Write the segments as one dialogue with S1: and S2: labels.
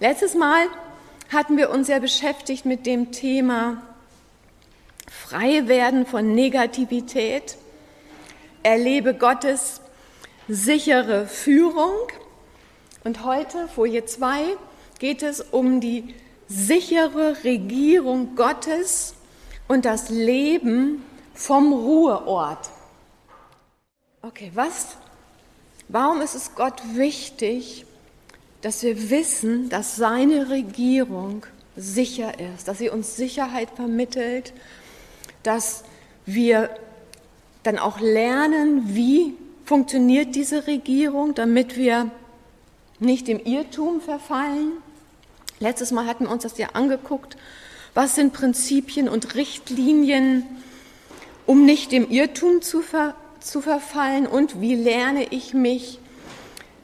S1: Letztes Mal hatten wir uns ja beschäftigt mit dem Thema frei werden von Negativität, erlebe Gottes sichere Führung. Und heute, Folie 2, geht es um die sichere Regierung Gottes und das Leben vom Ruheort. Okay, was? Warum ist es Gott wichtig, dass wir wissen, dass seine Regierung sicher ist, dass sie uns Sicherheit vermittelt, dass wir dann auch lernen, wie funktioniert diese Regierung, damit wir nicht dem Irrtum verfallen. Letztes Mal hatten wir uns das ja angeguckt. Was sind Prinzipien und Richtlinien, um nicht dem Irrtum zu, ver zu verfallen? Und wie lerne ich mich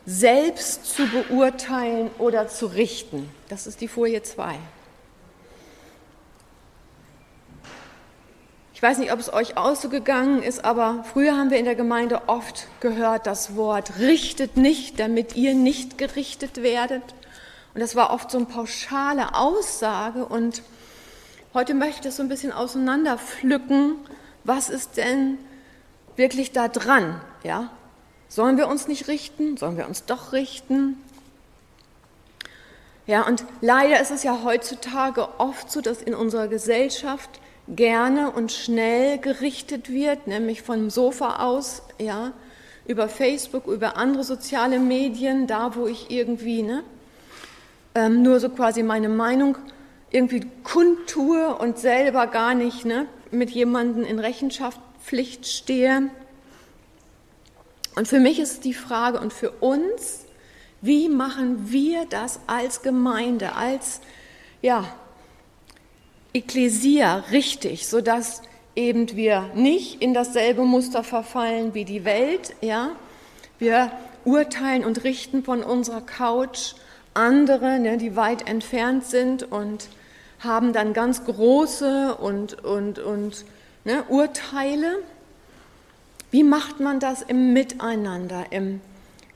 S1: selbst zu beurteilen oder zu richten? Das ist die Folie 2. Ich weiß nicht, ob es euch auch so gegangen ist, aber früher haben wir in der Gemeinde oft gehört das Wort richtet nicht, damit ihr nicht gerichtet werdet. Und das war oft so eine pauschale Aussage und heute möchte ich es so ein bisschen auseinanderpflücken. Was ist denn wirklich da dran? Ja? Sollen wir uns nicht richten? Sollen wir uns doch richten? Ja, und leider ist es ja heutzutage oft so, dass in unserer Gesellschaft gerne und schnell gerichtet wird, nämlich vom Sofa aus, ja, über Facebook, über andere soziale Medien, da wo ich irgendwie ne, ähm, nur so quasi meine Meinung irgendwie kundtue und selber gar nicht ne, mit jemandem in Rechenschaftspflicht stehe. Und für mich ist die Frage und für uns, wie machen wir das als Gemeinde, als ja, Ekklesia richtig, sodass eben wir nicht in dasselbe Muster verfallen wie die Welt, ja. Wir urteilen und richten von unserer Couch andere, ne, die weit entfernt sind und haben dann ganz große und, und, und ne, Urteile. Wie macht man das im Miteinander, in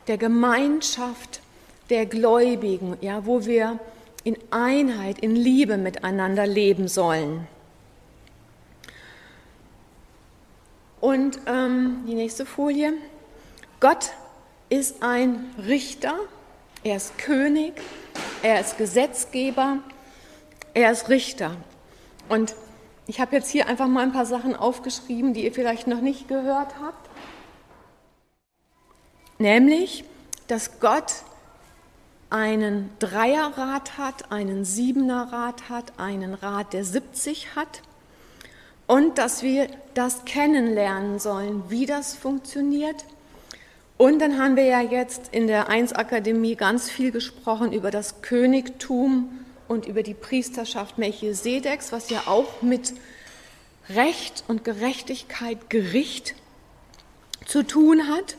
S1: der Gemeinschaft der Gläubigen, ja, wo wir in Einheit, in Liebe miteinander leben sollen. Und ähm, die nächste Folie. Gott ist ein Richter, er ist König, er ist Gesetzgeber, er ist Richter. Und ich habe jetzt hier einfach mal ein paar Sachen aufgeschrieben, die ihr vielleicht noch nicht gehört habt. Nämlich, dass Gott einen Dreierrad hat, einen Siebenerrad hat, einen Rad, der 70 hat und dass wir das kennenlernen sollen, wie das funktioniert. Und dann haben wir ja jetzt in der Eins-Akademie ganz viel gesprochen über das Königtum und über die Priesterschaft Melchisedeks, was ja auch mit Recht und Gerechtigkeit, Gericht zu tun hat.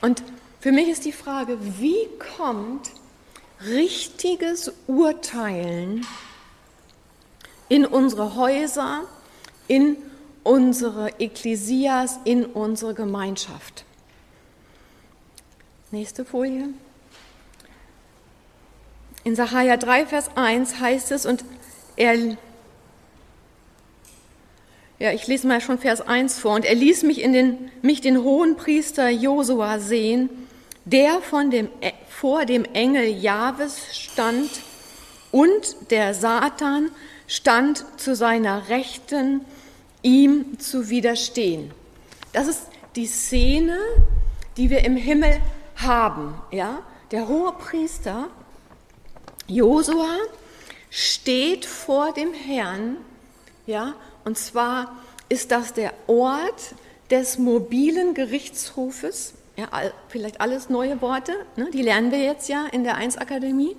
S1: Und für mich ist die Frage, wie kommt richtiges Urteilen in unsere Häuser, in unsere Ekklesias, in unsere Gemeinschaft. Nächste Folie. In Sacharja 3, Vers 1 heißt es, und er, ja, ich lese mal schon Vers 1 vor, und er ließ mich, in den, mich den hohen Priester Josua sehen, der von dem, vor dem Engel Jahwes stand und der Satan stand zu seiner Rechten, ihm zu widerstehen. Das ist die Szene, die wir im Himmel haben. Ja? Der hohe Priester Josua steht vor dem Herrn, ja, und zwar ist das der Ort des mobilen Gerichtshofes ja, vielleicht alles neue Worte, ne, die lernen wir jetzt ja in der 1-Akademie.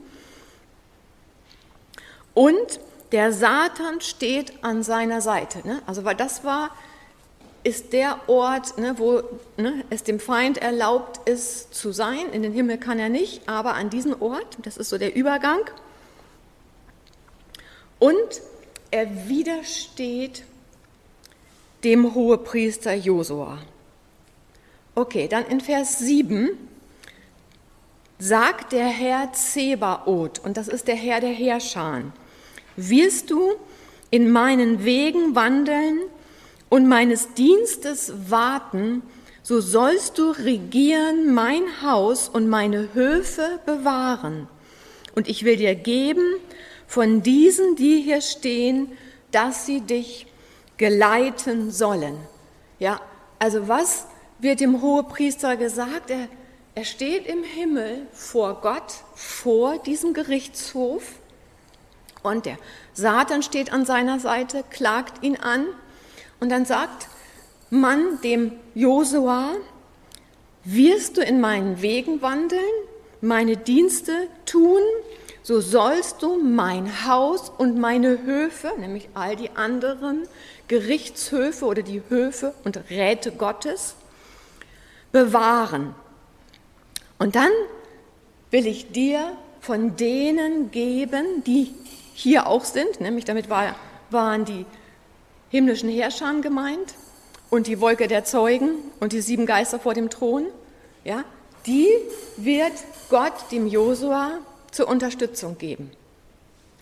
S1: Und der Satan steht an seiner Seite. Ne? Also, weil das war, ist der Ort, ne, wo ne, es dem Feind erlaubt ist zu sein. In den Himmel kann er nicht, aber an diesen Ort, das ist so der Übergang. Und er widersteht dem Hohepriester Josua. Okay, dann in Vers 7 sagt der Herr Zebaoth, und das ist der Herr der Herrscher, wirst du in meinen Wegen wandeln und meines Dienstes warten, so sollst du regieren mein Haus und meine Höfe bewahren. Und ich will dir geben von diesen, die hier stehen, dass sie dich geleiten sollen. Ja, also was wird dem Hohepriester gesagt? Er, er steht im Himmel vor Gott, vor diesem Gerichtshof und der Satan steht an seiner Seite, klagt ihn an und dann sagt man dem Josua, wirst du in meinen Wegen wandeln, meine Dienste tun, so sollst du mein Haus und meine Höfe, nämlich all die anderen Gerichtshöfe oder die Höfe und Räte Gottes, bewahren. Und dann will ich dir von denen geben, die hier auch sind, nämlich damit war, waren die himmlischen Herrscher gemeint und die Wolke der Zeugen und die sieben Geister vor dem Thron, ja, die wird Gott dem Josua zur Unterstützung geben.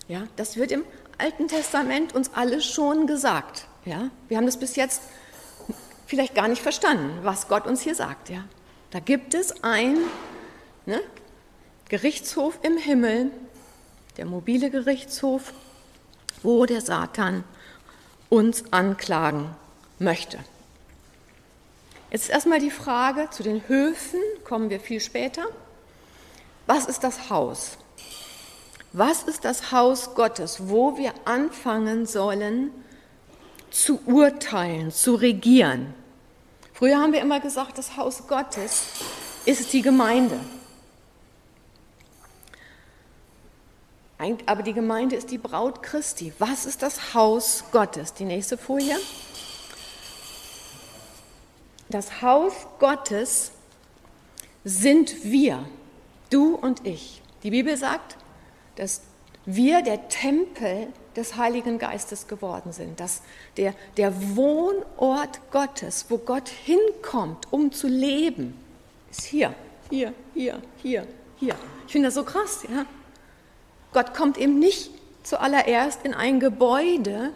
S1: Ja, das wird im Alten Testament uns alles schon gesagt. Ja, wir haben das bis jetzt vielleicht gar nicht verstanden, was Gott uns hier sagt. Ja, da gibt es ein ne, Gerichtshof im Himmel, der mobile Gerichtshof, wo der Satan uns anklagen möchte. Jetzt erstmal die Frage zu den Höfen, kommen wir viel später. Was ist das Haus? Was ist das Haus Gottes, wo wir anfangen sollen zu urteilen, zu regieren? Früher haben wir immer gesagt, das Haus Gottes ist die Gemeinde. Aber die Gemeinde ist die Braut Christi. Was ist das Haus Gottes? Die nächste Folie. Das Haus Gottes sind wir, du und ich. Die Bibel sagt, dass wir der Tempel des Heiligen Geistes geworden sind, dass der, der Wohnort Gottes, wo Gott hinkommt, um zu leben, ist hier, hier, hier, hier, hier. Ich finde das so krass, ja. Gott kommt eben nicht zuallererst in ein Gebäude,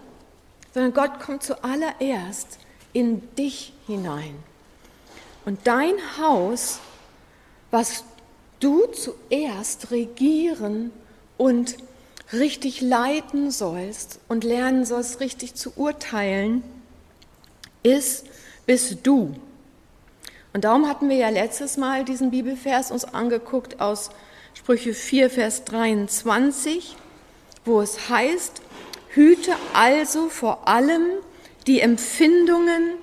S1: sondern Gott kommt zuallererst in dich hinein. Und dein Haus, was du zuerst regieren und richtig leiten sollst und lernen sollst, richtig zu urteilen, ist, bist du. Und darum hatten wir ja letztes Mal diesen Bibelvers uns angeguckt aus Sprüche 4, Vers 23, wo es heißt, hüte also vor allem die Empfindungen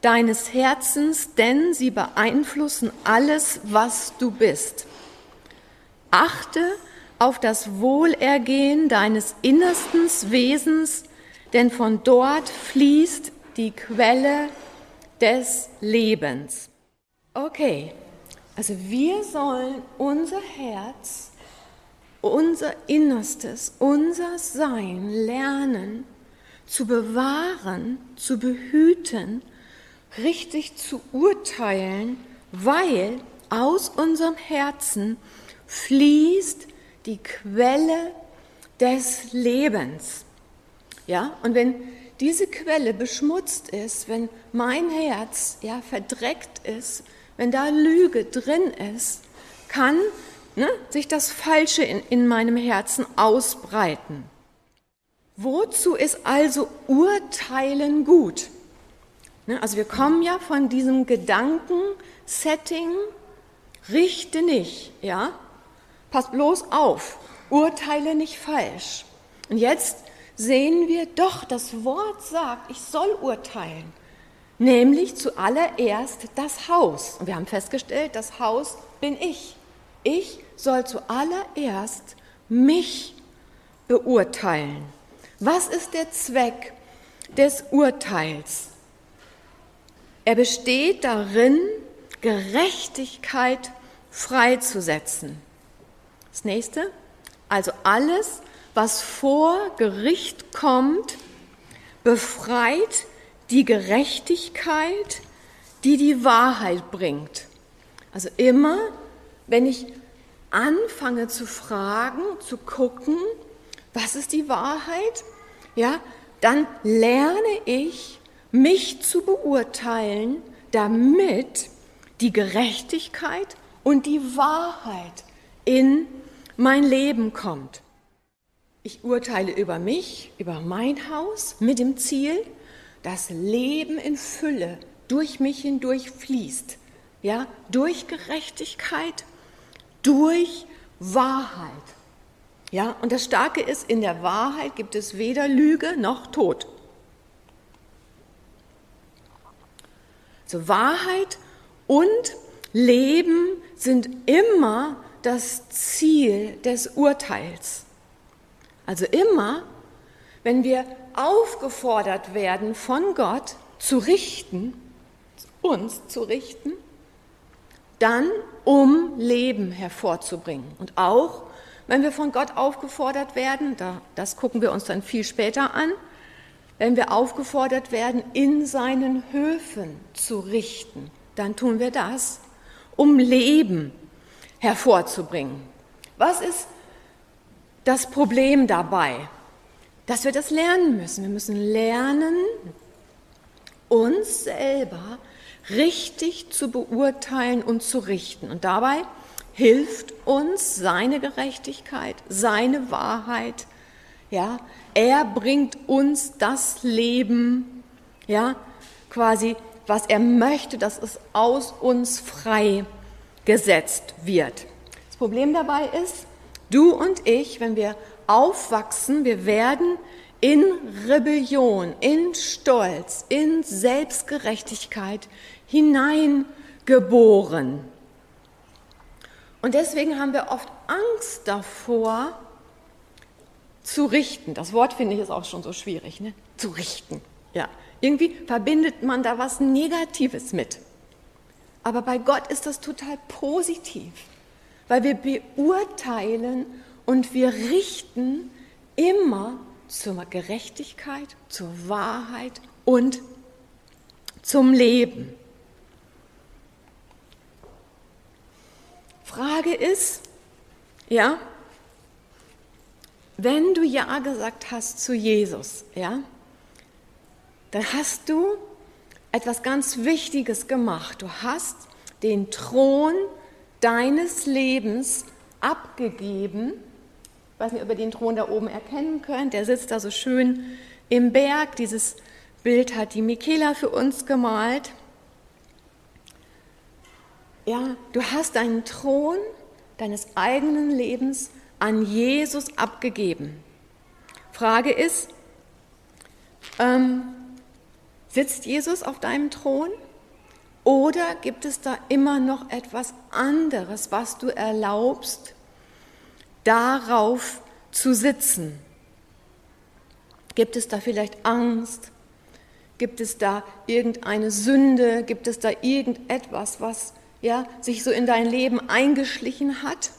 S1: deines Herzens, denn sie beeinflussen alles, was du bist. Achte auf das Wohlergehen deines innersten Wesens, denn von dort fließt die Quelle des Lebens. Okay, also wir sollen unser Herz, unser Innerstes, unser Sein lernen zu bewahren, zu behüten, richtig zu urteilen, weil aus unserem Herzen fließt die Quelle des Lebens. Ja, und wenn diese Quelle beschmutzt ist, wenn mein Herz ja verdreckt ist, wenn da Lüge drin ist, kann ne, sich das Falsche in, in meinem Herzen ausbreiten. Wozu ist also Urteilen gut? Ne, also wir kommen ja von diesem Gedankensetting, richte nicht, ja? Pass bloß auf, urteile nicht falsch. Und jetzt sehen wir doch, das Wort sagt, ich soll urteilen nämlich zuallererst das Haus. Und wir haben festgestellt, das Haus bin ich. Ich soll zuallererst mich beurteilen. Was ist der Zweck des Urteils? Er besteht darin, Gerechtigkeit freizusetzen. Das nächste, also alles, was vor Gericht kommt, befreit die Gerechtigkeit, die die Wahrheit bringt. Also immer, wenn ich anfange zu fragen, zu gucken, was ist die Wahrheit, ja, dann lerne ich, mich zu beurteilen, damit die Gerechtigkeit und die Wahrheit in mein Leben kommt. Ich urteile über mich, über mein Haus mit dem Ziel, dass Leben in Fülle durch mich hindurch fließt. Ja, durch Gerechtigkeit, durch Wahrheit. Ja, und das Starke ist, in der Wahrheit gibt es weder Lüge noch Tod. So Wahrheit und Leben sind immer das Ziel des Urteils. Also immer, wenn wir aufgefordert werden von Gott zu richten, uns zu richten, dann um Leben hervorzubringen. Und auch wenn wir von Gott aufgefordert werden, das gucken wir uns dann viel später an, wenn wir aufgefordert werden, in seinen Höfen zu richten, dann tun wir das, um Leben hervorzubringen. Was ist das Problem dabei, dass wir das lernen müssen. Wir müssen lernen, uns selber richtig zu beurteilen und zu richten. Und dabei hilft uns seine Gerechtigkeit, seine Wahrheit. Ja, er bringt uns das Leben, ja, quasi, was er möchte, dass es aus uns frei gesetzt wird. Das Problem dabei ist, Du und ich, wenn wir aufwachsen, wir werden in Rebellion, in Stolz, in Selbstgerechtigkeit hineingeboren. Und deswegen haben wir oft Angst davor, zu richten. Das Wort finde ich ist auch schon so schwierig, ne? Zu richten. Ja. Irgendwie verbindet man da was Negatives mit. Aber bei Gott ist das total positiv weil wir beurteilen und wir richten immer zur Gerechtigkeit, zur Wahrheit und zum Leben. Frage ist, ja, wenn du Ja gesagt hast zu Jesus, ja, dann hast du etwas ganz Wichtiges gemacht. Du hast den Thron deines Lebens abgegeben. Ich weiß nicht, ob ihr den Thron da oben erkennen könnt. Der sitzt da so schön im Berg. Dieses Bild hat die Michaela für uns gemalt. Ja, du hast deinen Thron deines eigenen Lebens an Jesus abgegeben. Frage ist, ähm, sitzt Jesus auf deinem Thron? Oder gibt es da immer noch etwas anderes, was du erlaubst, darauf zu sitzen? Gibt es da vielleicht Angst? Gibt es da irgendeine Sünde? Gibt es da irgendetwas, was ja, sich so in dein Leben eingeschlichen hat?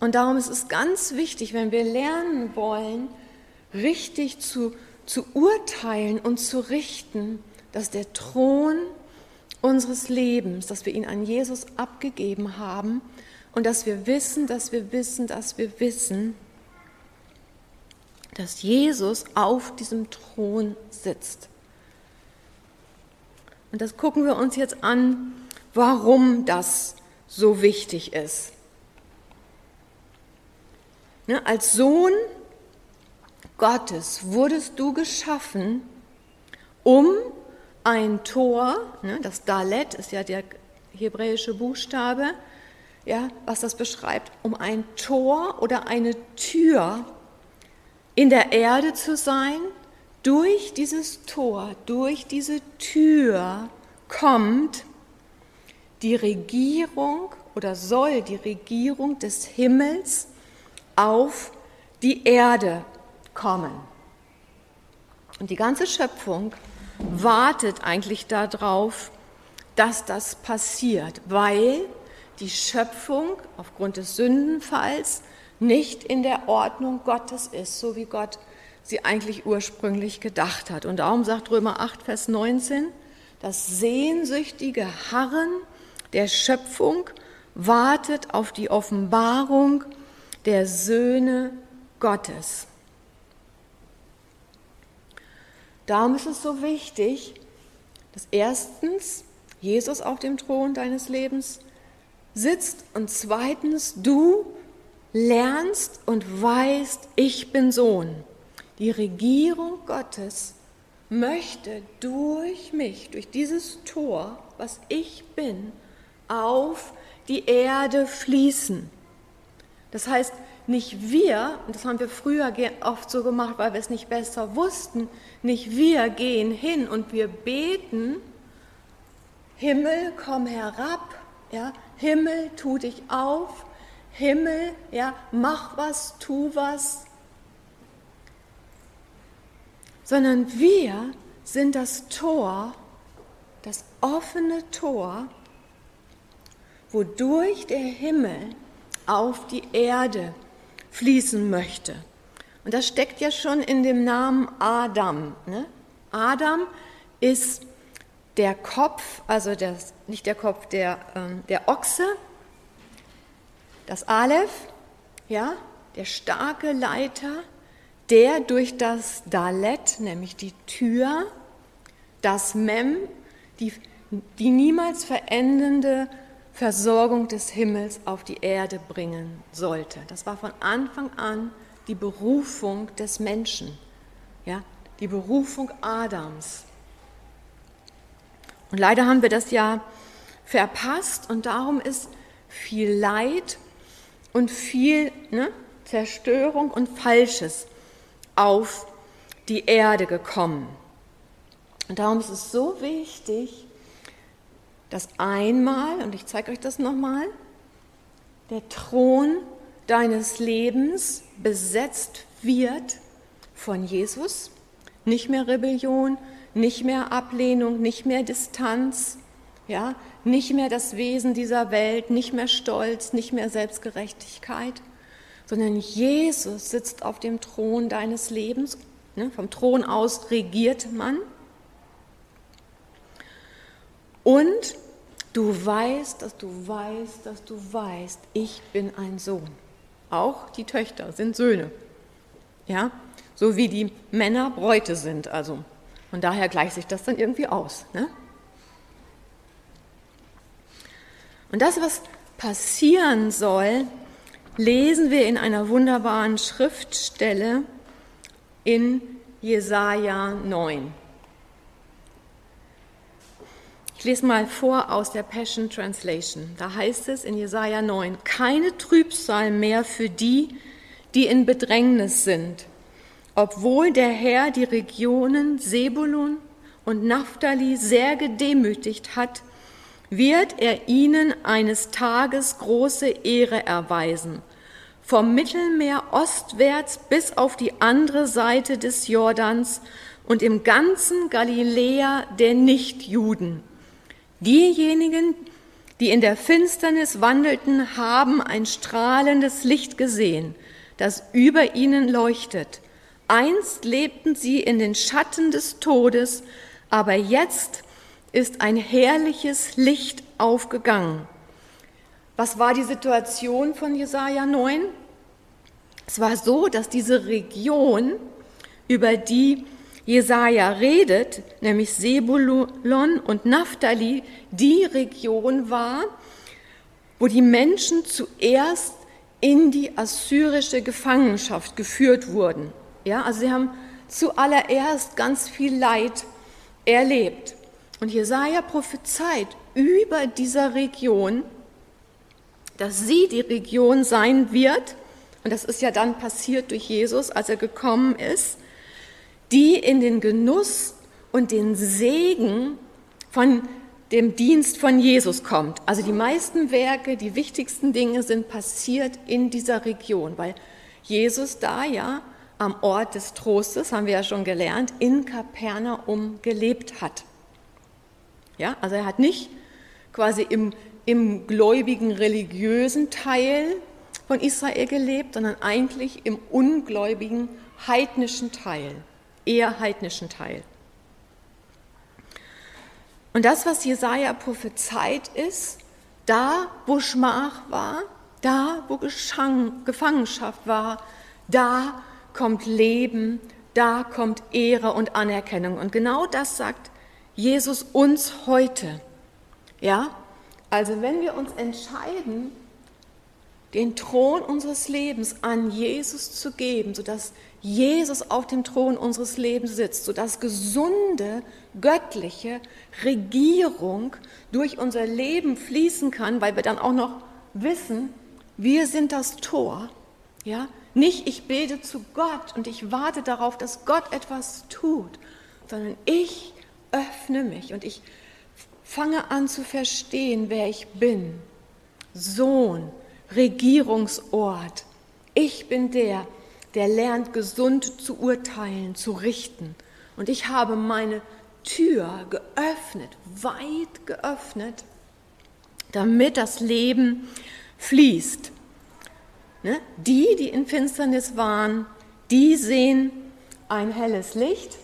S1: Und darum ist es ganz wichtig, wenn wir lernen wollen, richtig zu, zu urteilen und zu richten, dass der Thron unseres Lebens, dass wir ihn an Jesus abgegeben haben und dass wir wissen, dass wir wissen, dass wir wissen, dass Jesus auf diesem Thron sitzt. Und das gucken wir uns jetzt an, warum das so wichtig ist. Ne, als Sohn Gottes wurdest du geschaffen, um ein Tor, ne, das Dalet ist ja der hebräische Buchstabe, ja, was das beschreibt, um ein Tor oder eine Tür in der Erde zu sein. Durch dieses Tor, durch diese Tür kommt die Regierung oder soll die Regierung des Himmels auf die Erde kommen. Und die ganze Schöpfung wartet eigentlich darauf, dass das passiert, weil die Schöpfung aufgrund des Sündenfalls nicht in der Ordnung Gottes ist, so wie Gott sie eigentlich ursprünglich gedacht hat. Und darum sagt Römer 8, Vers 19, das sehnsüchtige Harren der Schöpfung wartet auf die Offenbarung der Söhne Gottes. Darum ist es so wichtig, dass erstens Jesus auf dem Thron deines Lebens sitzt und zweitens du lernst und weißt, ich bin Sohn. Die Regierung Gottes möchte durch mich, durch dieses Tor, was ich bin, auf die Erde fließen. Das heißt, nicht wir, und das haben wir früher oft so gemacht, weil wir es nicht besser wussten, nicht wir gehen hin und wir beten, Himmel, komm herab, ja, Himmel, tu dich auf, Himmel, ja, mach was, tu was, sondern wir sind das Tor, das offene Tor, wodurch der Himmel auf die Erde fließen möchte. Und das steckt ja schon in dem Namen Adam. Ne? Adam ist der Kopf, also das, nicht der Kopf, der, ähm, der Ochse, das Aleph, ja, der starke Leiter, der durch das Dalet, nämlich die Tür, das Mem, die, die niemals verendende Versorgung des Himmels auf die Erde bringen sollte. Das war von Anfang an die Berufung des Menschen, ja, die Berufung Adams. Und leider haben wir das ja verpasst und darum ist viel Leid und viel ne, Zerstörung und Falsches auf die Erde gekommen. Und darum ist es so wichtig, dass einmal, und ich zeige euch das nochmal, der Thron deines Lebens besetzt wird von Jesus. Nicht mehr Rebellion, nicht mehr Ablehnung, nicht mehr Distanz, ja, nicht mehr das Wesen dieser Welt, nicht mehr Stolz, nicht mehr Selbstgerechtigkeit, sondern Jesus sitzt auf dem Thron deines Lebens. Ne, vom Thron aus regiert man. Und du weißt, dass du weißt, dass du weißt, ich bin ein Sohn. Auch die Töchter sind Söhne. Ja, so wie die Männer Bräute sind. Also und daher gleicht sich das dann irgendwie aus. Ne? Und das, was passieren soll, lesen wir in einer wunderbaren Schriftstelle in Jesaja 9. Ich lese mal vor aus der Passion Translation. Da heißt es in Jesaja 9: Keine Trübsal mehr für die, die in Bedrängnis sind, obwohl der Herr die Regionen Sebulun und Naphtali sehr gedemütigt hat, wird er ihnen eines Tages große Ehre erweisen. Vom Mittelmeer ostwärts bis auf die andere Seite des Jordans und im ganzen Galiläa der Nichtjuden. Diejenigen, die in der Finsternis wandelten, haben ein strahlendes Licht gesehen, das über ihnen leuchtet. Einst lebten sie in den Schatten des Todes, aber jetzt ist ein herrliches Licht aufgegangen. Was war die Situation von Jesaja 9? Es war so, dass diese Region, über die Jesaja redet, nämlich Sebulon und Naphtali, die Region war, wo die Menschen zuerst in die assyrische Gefangenschaft geführt wurden. Ja, also sie haben zuallererst ganz viel Leid erlebt. Und Jesaja prophezeit über dieser Region, dass sie die Region sein wird, und das ist ja dann passiert durch Jesus, als er gekommen ist, die in den Genuss und den Segen von dem Dienst von Jesus kommt. Also die meisten Werke, die wichtigsten Dinge sind passiert in dieser Region, weil Jesus da ja am Ort des Trostes, haben wir ja schon gelernt, in Kapernaum gelebt hat. Ja, also er hat nicht quasi im, im gläubigen religiösen Teil von Israel gelebt, sondern eigentlich im ungläubigen heidnischen Teil eher heidnischen Teil. Und das, was Jesaja prophezeit, ist, Da, wo Schmach war, da, wo Gefangenschaft war, da kommt Leben, da kommt Ehre und Anerkennung. Und genau das sagt Jesus uns heute. Ja? Also wenn wir uns entscheiden, den Thron unseres Lebens an Jesus zu geben, sodass Jesus auf dem Thron unseres Lebens sitzt, sodass gesunde, göttliche Regierung durch unser Leben fließen kann, weil wir dann auch noch wissen, wir sind das Tor. Ja? Nicht ich bete zu Gott und ich warte darauf, dass Gott etwas tut, sondern ich öffne mich und ich fange an zu verstehen, wer ich bin. Sohn, Regierungsort. Ich bin der, der lernt gesund zu urteilen, zu richten. Und ich habe meine Tür geöffnet, weit geöffnet, damit das Leben fließt. Ne? Die, die in Finsternis waren, die sehen ein helles Licht.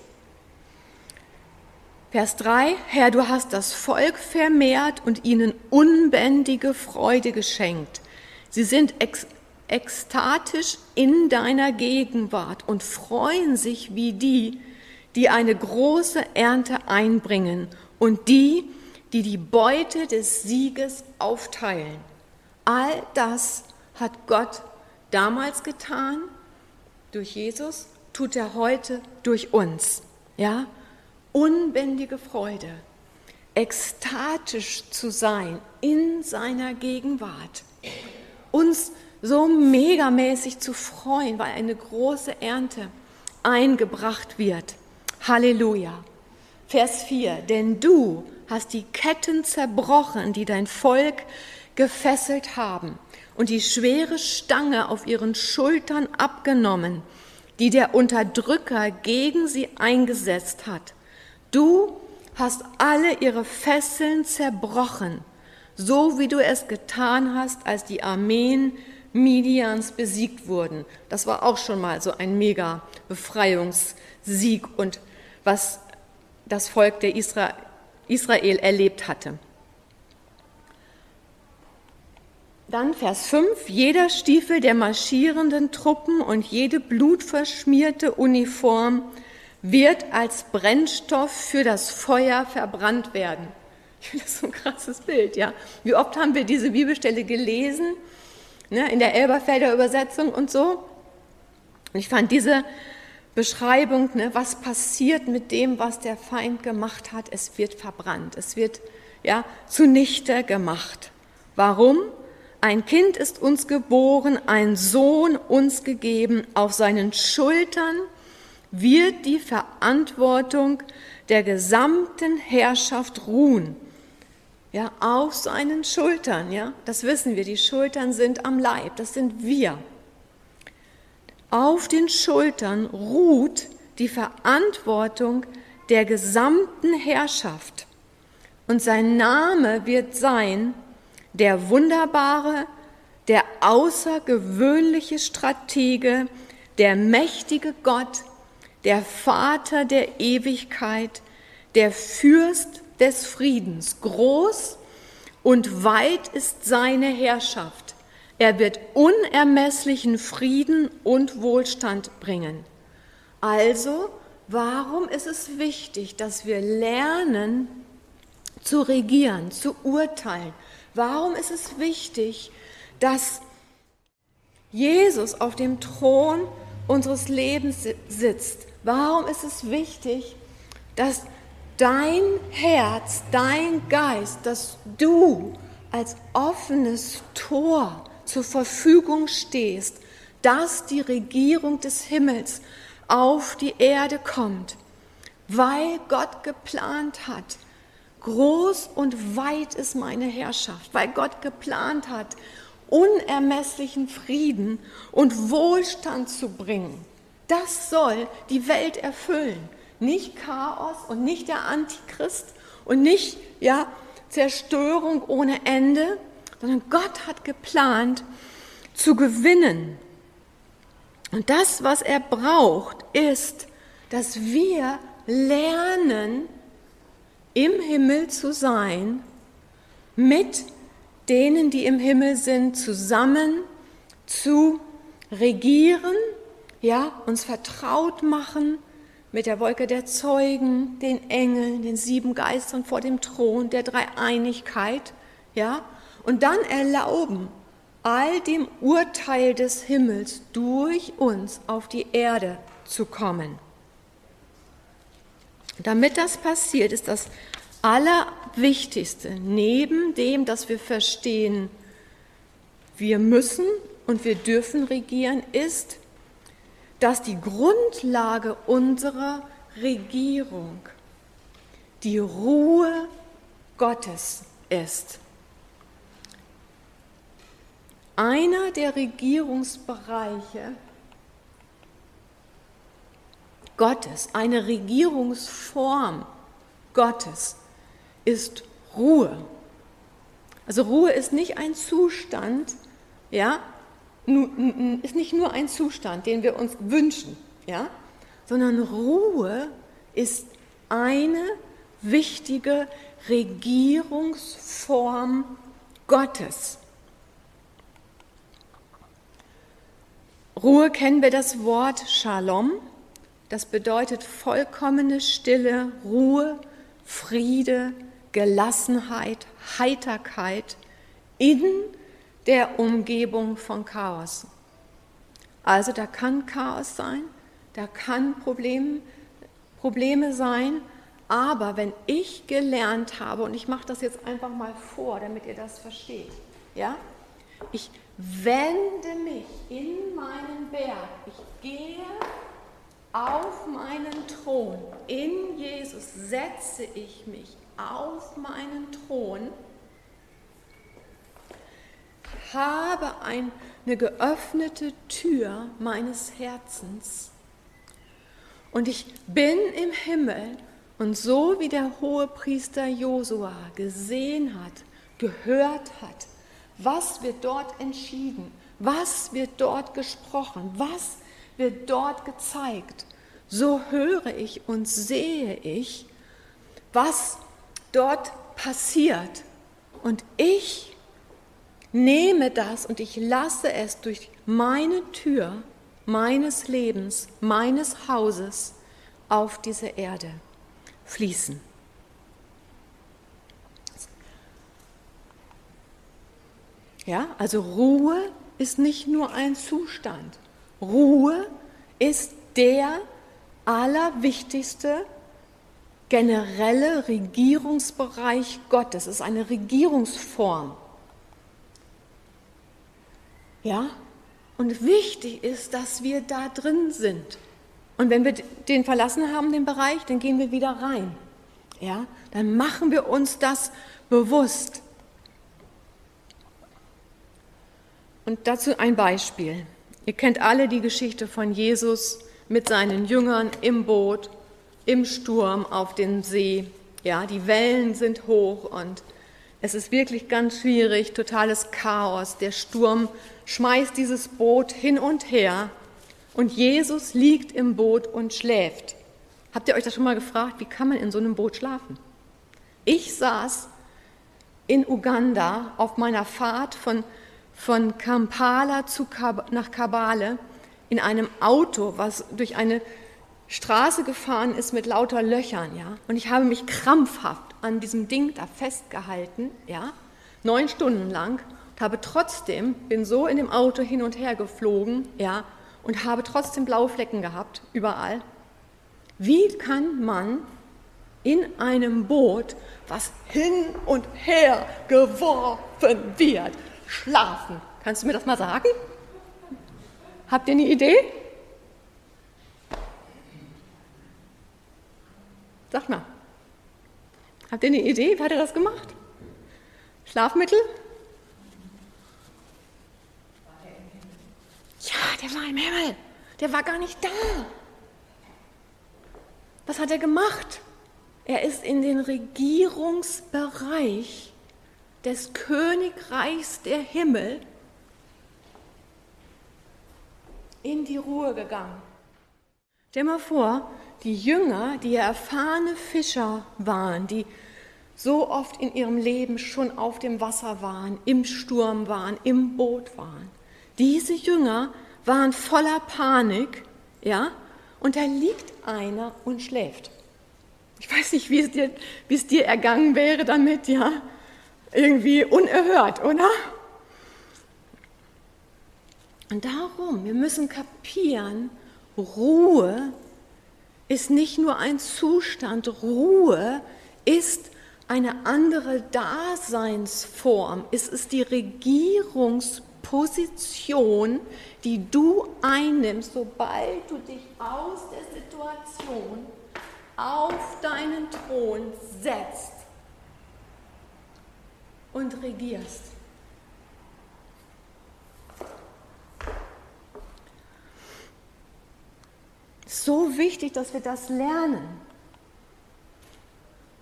S1: Vers 3, Herr, du hast das Volk vermehrt und ihnen unbändige Freude geschenkt. Sie sind ex ekstatisch in deiner Gegenwart und freuen sich wie die, die eine große Ernte einbringen und die, die die Beute des Sieges aufteilen. All das hat Gott damals getan durch Jesus, tut er heute durch uns. Ja? Unbändige Freude, ekstatisch zu sein in seiner Gegenwart uns so megamäßig zu freuen, weil eine große Ernte eingebracht wird. Halleluja. Vers 4. Denn du hast die Ketten zerbrochen, die dein Volk gefesselt haben, und die schwere Stange auf ihren Schultern abgenommen, die der Unterdrücker gegen sie eingesetzt hat. Du hast alle ihre Fesseln zerbrochen so wie du es getan hast, als die Armeen Midians besiegt wurden. Das war auch schon mal so ein mega Befreiungssieg und was das Volk der Isra Israel erlebt hatte. Dann Vers 5, jeder Stiefel der marschierenden Truppen und jede blutverschmierte Uniform wird als Brennstoff für das Feuer verbrannt werden. Das so ein krasses Bild, ja. Wie oft haben wir diese Bibelstelle gelesen, ne, in der Elberfelder Übersetzung und so. Und ich fand diese Beschreibung, ne, was passiert mit dem, was der Feind gemacht hat, es wird verbrannt, es wird ja, zunichte gemacht. Warum? Ein Kind ist uns geboren, ein Sohn uns gegeben, auf seinen Schultern wird die Verantwortung der gesamten Herrschaft ruhen. Ja, auf seinen Schultern, ja, das wissen wir, die Schultern sind am Leib, das sind wir. Auf den Schultern ruht die Verantwortung der gesamten Herrschaft. Und sein Name wird sein der wunderbare, der außergewöhnliche Stratege, der mächtige Gott, der Vater der Ewigkeit, der Fürst des Friedens. Groß und weit ist seine Herrschaft. Er wird unermesslichen Frieden und Wohlstand bringen. Also, warum ist es wichtig, dass wir lernen zu regieren, zu urteilen? Warum ist es wichtig, dass Jesus auf dem Thron unseres Lebens sitzt? Warum ist es wichtig, dass dein Herz, dein Geist, dass du als offenes Tor zur Verfügung stehst, dass die Regierung des Himmels auf die Erde kommt, weil Gott geplant hat. Groß und weit ist meine Herrschaft, weil Gott geplant hat, unermesslichen Frieden und Wohlstand zu bringen. Das soll die Welt erfüllen nicht Chaos und nicht der Antichrist und nicht ja, Zerstörung ohne Ende, sondern Gott hat geplant zu gewinnen. Und das, was er braucht, ist, dass wir lernen, im Himmel zu sein mit denen, die im Himmel sind, zusammen zu regieren, ja, uns vertraut machen mit der Wolke der Zeugen, den Engeln, den sieben Geistern vor dem Thron, der Dreieinigkeit, ja, und dann erlauben, all dem Urteil des Himmels durch uns auf die Erde zu kommen. Damit das passiert, ist das Allerwichtigste, neben dem, dass wir verstehen, wir müssen und wir dürfen regieren, ist, dass die Grundlage unserer Regierung die Ruhe Gottes ist. Einer der Regierungsbereiche Gottes, eine Regierungsform Gottes ist Ruhe. Also Ruhe ist nicht ein Zustand, ja, ist nicht nur ein Zustand, den wir uns wünschen, ja, sondern Ruhe ist eine wichtige Regierungsform Gottes. Ruhe kennen wir das Wort Shalom, das bedeutet vollkommene Stille, Ruhe, Friede, Gelassenheit, Heiterkeit in der Umgebung von Chaos. Also da kann Chaos sein, da kann Problem, Probleme sein, aber wenn ich gelernt habe, und ich mache das jetzt einfach mal vor, damit ihr das versteht, ja, ich wende mich in meinen Berg, ich gehe auf meinen Thron, in Jesus setze ich mich auf meinen Thron. Habe eine geöffnete Tür meines Herzens. Und ich bin im Himmel. Und so wie der hohe Priester Josua gesehen hat, gehört hat, was wird dort entschieden, was wird dort gesprochen, was wird dort gezeigt, so höre ich und sehe ich, was dort passiert. Und ich nehme das und ich lasse es durch meine Tür meines Lebens, meines Hauses auf diese Erde fließen. Ja, also Ruhe ist nicht nur ein Zustand. Ruhe ist der allerwichtigste generelle Regierungsbereich Gottes. Es ist eine Regierungsform. Ja? Und wichtig ist, dass wir da drin sind. Und wenn wir den verlassen haben, den Bereich, dann gehen wir wieder rein. Ja? Dann machen wir uns das bewusst. Und dazu ein Beispiel. Ihr kennt alle die Geschichte von Jesus mit seinen Jüngern im Boot, im Sturm auf dem See. Ja, die Wellen sind hoch und es ist wirklich ganz schwierig, totales Chaos. Der Sturm schmeißt dieses Boot hin und her und Jesus liegt im Boot und schläft. Habt ihr euch das schon mal gefragt, wie kann man in so einem Boot schlafen? Ich saß in Uganda auf meiner Fahrt von, von Kampala zu Kab nach Kabale in einem Auto, was durch eine Straße gefahren ist mit lauter Löchern, ja. Und ich habe mich krampfhaft an diesem Ding da festgehalten, ja, neun Stunden lang, und habe trotzdem, bin so in dem Auto hin und her geflogen, ja, und habe trotzdem blaue Flecken gehabt, überall. Wie kann man in einem Boot, was hin und her geworfen wird, schlafen? Kannst du mir das mal sagen? Habt ihr eine Idee? Sag mal. Habt ihr eine Idee? Wie hat er das gemacht? Schlafmittel? Ja, der war im Himmel. Der war gar nicht da. Was hat er gemacht? Er ist in den Regierungsbereich des Königreichs der Himmel in die Ruhe gegangen. Stell mal vor, die Jünger, die erfahrene Fischer waren, die so oft in ihrem Leben schon auf dem Wasser waren, im Sturm waren, im Boot waren. Diese Jünger waren voller Panik, ja, und da liegt einer und schläft. Ich weiß nicht, wie es dir, wie es dir ergangen wäre damit, ja. Irgendwie unerhört, oder? Und darum, wir müssen kapieren, Ruhe ist nicht nur ein Zustand, Ruhe ist eine andere Daseinsform. Es ist die Regierungsposition, die du einnimmst, sobald du dich aus der Situation auf deinen Thron setzt und regierst. So wichtig, dass wir das lernen.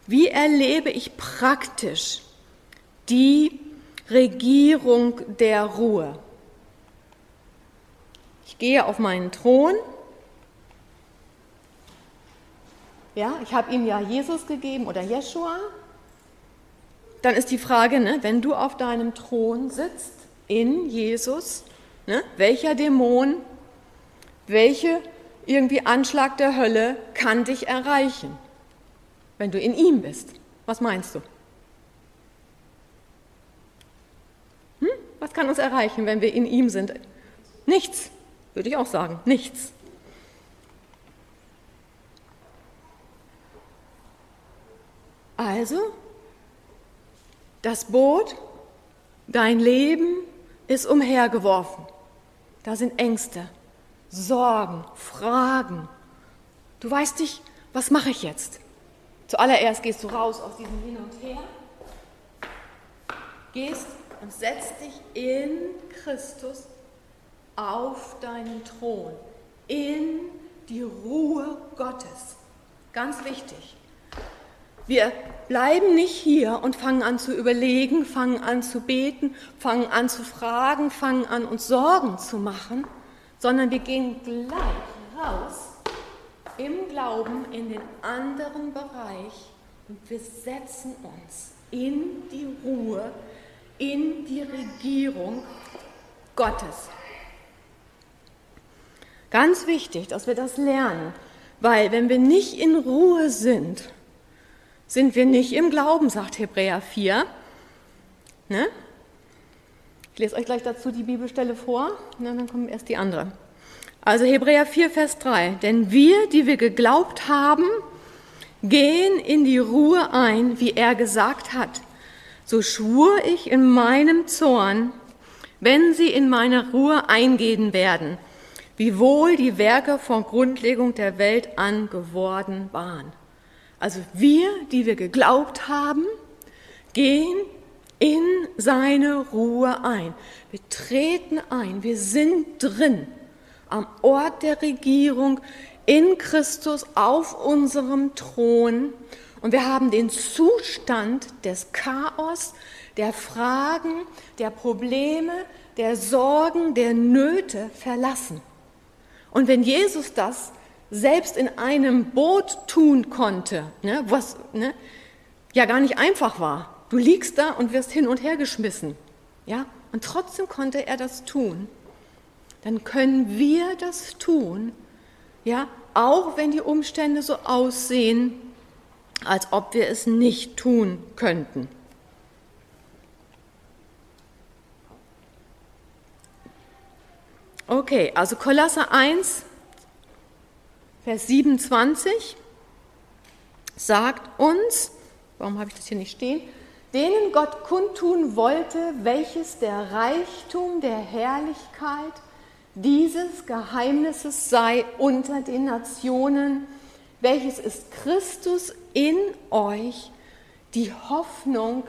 S1: Wie erlebe ich praktisch die Regierung der Ruhe? Ich gehe auf meinen Thron. Ja, ich habe ihm ja Jesus gegeben oder Jeshua. Dann ist die Frage, ne, wenn du auf deinem Thron sitzt in Jesus, ne, welcher Dämon, welche irgendwie Anschlag der Hölle kann dich erreichen? wenn du in ihm bist. Was meinst du? Hm? Was kann uns erreichen, wenn wir in ihm sind? Nichts, würde ich auch sagen, nichts. Also, das Boot, dein Leben ist umhergeworfen. Da sind Ängste, Sorgen, Fragen. Du weißt nicht, was mache ich jetzt? Zuallererst gehst du raus aus diesem Hin und Her, gehst und setzt dich in Christus auf deinen Thron, in die Ruhe Gottes. Ganz wichtig. Wir bleiben nicht hier und fangen an zu überlegen, fangen an zu beten, fangen an zu fragen, fangen an uns Sorgen zu machen, sondern wir gehen gleich raus im Glauben in den anderen Bereich und wir setzen uns in die Ruhe, in die Regierung Gottes. Ganz wichtig, dass wir das lernen, weil wenn wir nicht in Ruhe sind, sind wir nicht im Glauben, sagt Hebräer 4. Ne? Ich lese euch gleich dazu die Bibelstelle vor, und dann kommen erst die andere. Also Hebräer 4, Vers 3. Denn wir, die wir geglaubt haben, gehen in die Ruhe ein, wie er gesagt hat. So schwur ich in meinem Zorn, wenn sie in meine Ruhe eingehen werden, wie wohl die Werke von Grundlegung der Welt an geworden waren. Also wir, die wir geglaubt haben, gehen in seine Ruhe ein. Wir treten ein, wir sind drin am Ort der Regierung in Christus auf unserem Thron. Und wir haben den Zustand des Chaos, der Fragen, der Probleme, der Sorgen, der Nöte verlassen. Und wenn Jesus das selbst in einem Boot tun konnte, ne, was ne, ja gar nicht einfach war, du liegst da und wirst hin und her geschmissen, ja, und trotzdem konnte er das tun. Dann können wir das tun, ja, auch wenn die Umstände so aussehen, als ob wir es nicht tun könnten. Okay, also Kolosser 1, Vers 27 sagt uns, warum habe ich das hier nicht stehen, denen Gott kundtun wollte, welches der Reichtum der Herrlichkeit dieses Geheimnisses sei unter den Nationen, welches ist Christus in euch, die Hoffnung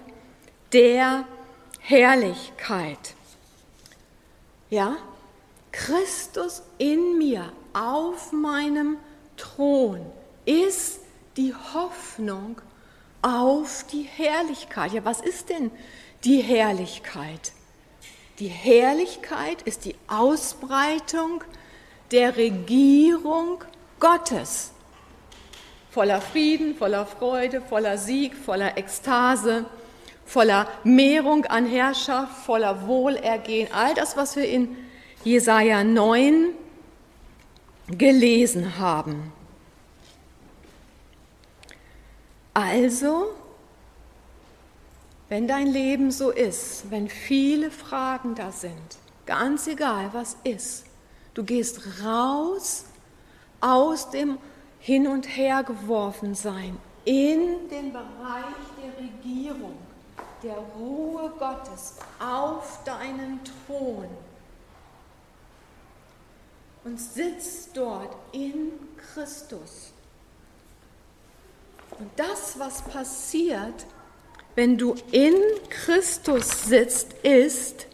S1: der Herrlichkeit. Ja, Christus in mir auf meinem Thron ist die Hoffnung auf die Herrlichkeit. Ja, was ist denn die Herrlichkeit? Die Herrlichkeit ist die Ausbreitung der Regierung Gottes. voller Frieden, voller Freude, voller Sieg, voller Ekstase, voller Mehrung an Herrschaft, voller Wohlergehen. All das, was wir in Jesaja 9 gelesen haben. Also, wenn dein Leben so ist, wenn viele Fragen da sind, ganz egal was ist, du gehst raus aus dem Hin und Her geworfen sein in den Bereich der Regierung, der Ruhe Gottes auf deinen Thron und sitzt dort in Christus. Und das, was passiert, wenn du in Christus sitzt, ist,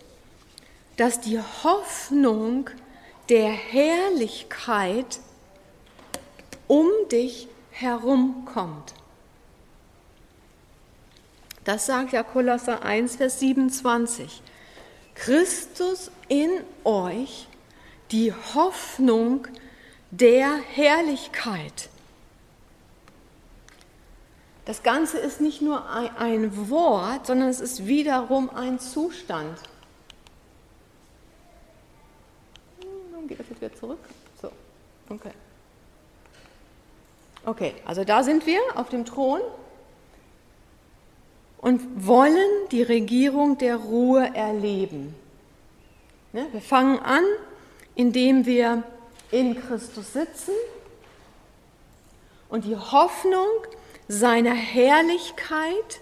S1: dass die Hoffnung der Herrlichkeit um dich herumkommt. Das sagt ja Kolosser 1, Vers 27. Christus in euch, die Hoffnung der Herrlichkeit. Das Ganze ist nicht nur ein Wort, sondern es ist wiederum ein Zustand. Hm, geht das jetzt wieder zurück? So, okay. Okay, also da sind wir auf dem Thron und wollen die Regierung der Ruhe erleben. Ne, wir fangen an, indem wir in Christus sitzen und die Hoffnung seiner Herrlichkeit,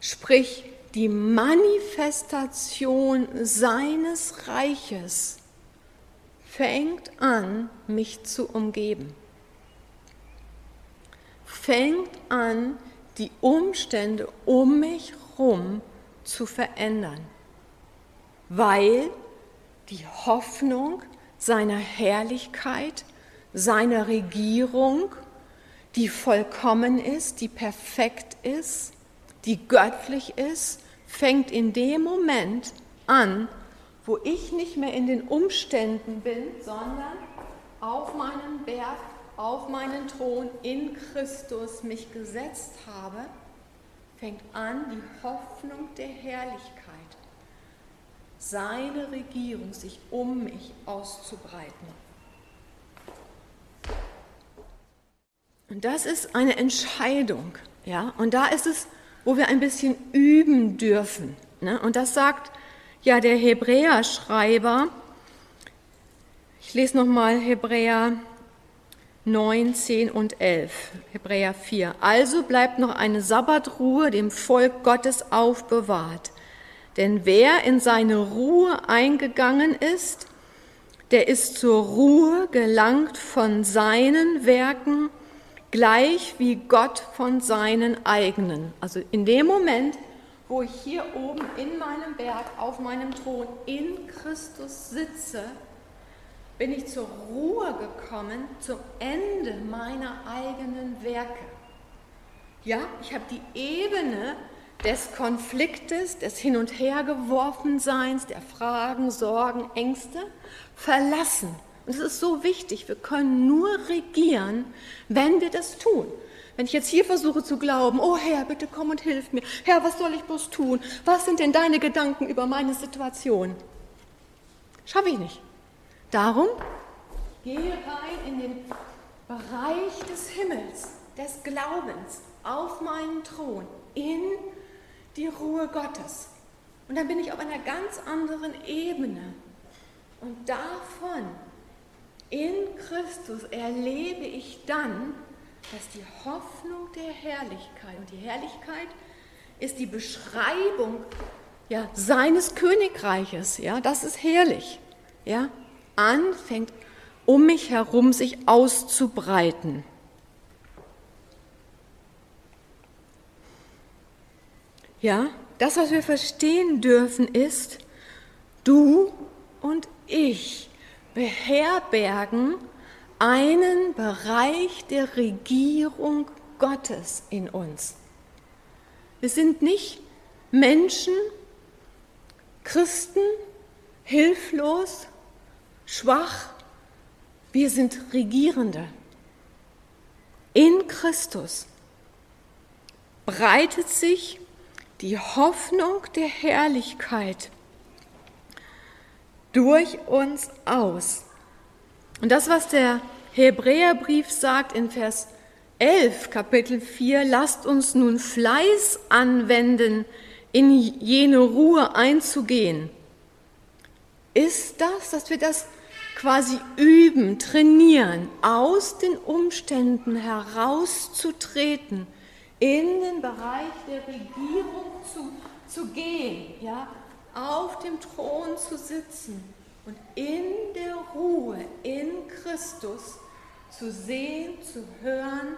S1: sprich die Manifestation seines Reiches, fängt an, mich zu umgeben. Fängt an, die Umstände um mich herum zu verändern, weil die Hoffnung seiner Herrlichkeit, seiner Regierung, die vollkommen ist, die perfekt ist, die göttlich ist, fängt in dem Moment an, wo ich nicht mehr in den Umständen bin, sondern auf meinem Berg auf meinen Thron in Christus mich gesetzt habe, fängt an die Hoffnung der Herrlichkeit, seine Regierung sich um mich auszubreiten. Und das ist eine Entscheidung, ja, und da ist es, wo wir ein bisschen üben dürfen. Ne? Und das sagt ja der Hebräerschreiber. Ich lese nochmal Hebräer 9, 10 und 11, Hebräer 4. Also bleibt noch eine Sabbatruhe dem Volk Gottes aufbewahrt. Denn wer in seine Ruhe eingegangen ist, der ist zur Ruhe gelangt von seinen Werken, gleich wie Gott von seinen eigenen. Also in dem Moment, wo ich hier oben in meinem Berg auf meinem Thron in Christus sitze, bin ich zur Ruhe gekommen zum Ende meiner eigenen Werke. Ja, ich habe die Ebene des Konfliktes, des Hin- und Hergeworfenseins, der Fragen, Sorgen, Ängste verlassen. Und es ist so wichtig, wir können nur regieren, wenn wir das tun. Wenn ich jetzt hier versuche zu glauben, oh Herr, bitte komm und hilf mir. Herr, was soll ich bloß tun? Was sind denn deine Gedanken über meine Situation? Schaffe ich nicht. Darum gehe rein in den Bereich des Himmels, des Glaubens, auf meinen Thron, in die Ruhe Gottes. Und dann bin ich auf einer ganz anderen Ebene. Und davon, in Christus, erlebe ich dann, dass die Hoffnung der Herrlichkeit, und die Herrlichkeit ist die Beschreibung ja, seines Königreiches, ja, das ist herrlich, ja, anfängt, um mich herum sich auszubreiten. Ja, das, was wir verstehen dürfen, ist, du und ich beherbergen einen Bereich der Regierung Gottes in uns. Wir sind nicht Menschen, Christen, hilflos, schwach, wir sind Regierende. In Christus breitet sich die Hoffnung der Herrlichkeit durch uns aus. Und das, was der Hebräerbrief sagt in Vers 11, Kapitel 4, lasst uns nun Fleiß anwenden, in jene Ruhe einzugehen, ist das, dass wir das quasi üben, trainieren, aus den Umständen herauszutreten, in den Bereich der Regierung zu, zu gehen, ja, auf dem Thron zu sitzen und in der Ruhe in Christus zu sehen, zu hören,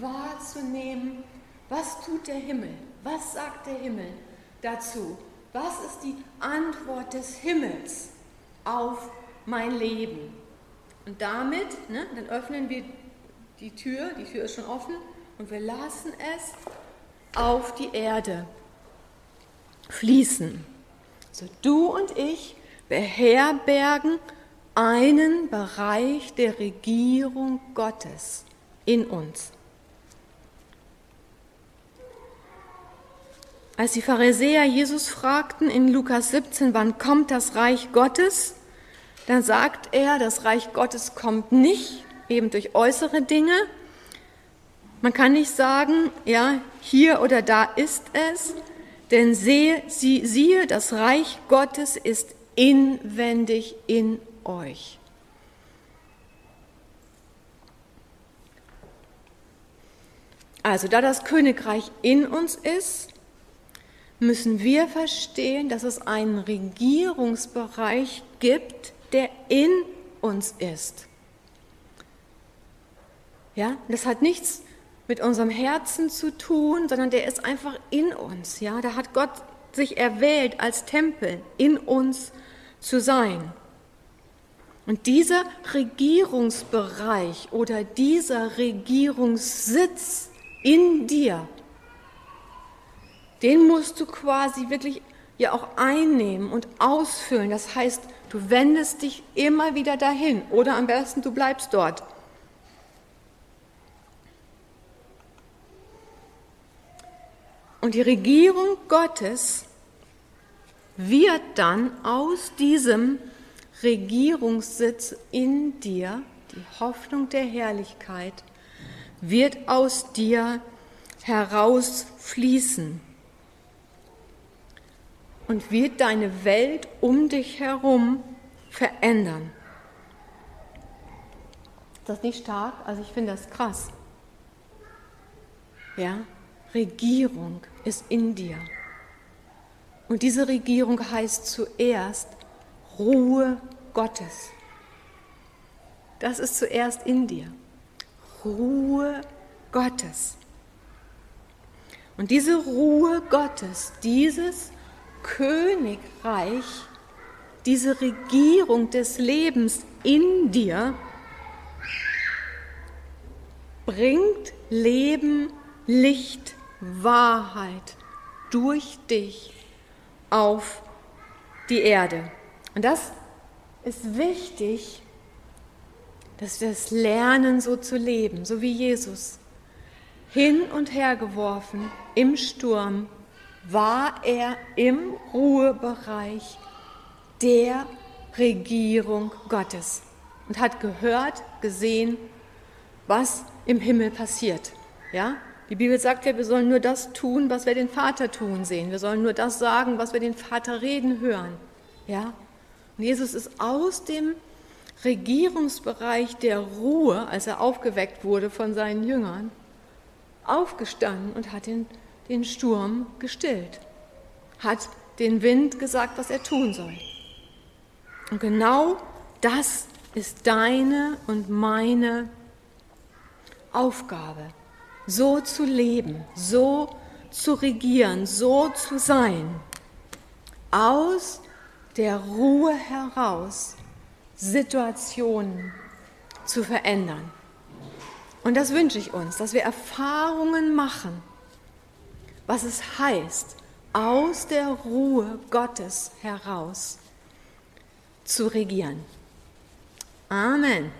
S1: wahrzunehmen, was tut der Himmel, was sagt der Himmel dazu, was ist die Antwort des Himmels auf mein Leben. Und damit, ne, dann öffnen wir die Tür, die Tür ist schon offen, und wir lassen es auf die Erde fließen. So du und ich beherbergen einen Bereich der Regierung Gottes in uns. Als die Pharisäer Jesus fragten in Lukas 17, wann kommt das Reich Gottes, dann sagt er, das Reich Gottes kommt nicht eben durch äußere Dinge. Man kann nicht sagen, ja, hier oder da ist es, denn sehe, sie, siehe, das Reich Gottes ist inwendig in euch. Also da das Königreich in uns ist, müssen wir verstehen, dass es einen Regierungsbereich gibt, der in uns ist. Ja, das hat nichts mit unserem Herzen zu tun, sondern der ist einfach in uns. Ja, da hat Gott sich erwählt als Tempel in uns zu sein. Und dieser Regierungsbereich oder dieser Regierungssitz in dir, den musst du quasi wirklich ja auch einnehmen und ausfüllen. Das heißt, du wendest dich immer wieder dahin oder am besten du bleibst dort. Und die Regierung Gottes wird dann aus diesem Regierungssitz in dir, die Hoffnung der Herrlichkeit, wird aus dir herausfließen und wird deine Welt um dich herum verändern. Ist das nicht stark? Also ich finde das krass. Ja, Regierung ist in dir. Und diese Regierung heißt zuerst Ruhe Gottes. Das ist zuerst in dir. Ruhe Gottes. Und diese Ruhe Gottes, dieses Königreich, diese Regierung des Lebens in dir bringt Leben, Licht, Wahrheit durch dich auf die Erde. Und das ist wichtig, dass wir es lernen, so zu leben, so wie Jesus. Hin und her geworfen im Sturm war er im Ruhebereich der Regierung Gottes und hat gehört, gesehen, was im Himmel passiert. Ja? Die Bibel sagt ja, wir sollen nur das tun, was wir den Vater tun sehen. Wir sollen nur das sagen, was wir den Vater reden hören. Ja? Und Jesus ist aus dem Regierungsbereich der Ruhe, als er aufgeweckt wurde von seinen Jüngern, aufgestanden und hat den den Sturm gestillt, hat den Wind gesagt, was er tun soll. Und genau das ist deine und meine Aufgabe, so zu leben, so zu regieren, so zu sein, aus der Ruhe heraus Situationen zu verändern. Und das wünsche ich uns, dass wir Erfahrungen machen, was es heißt, aus der Ruhe Gottes heraus zu regieren. Amen.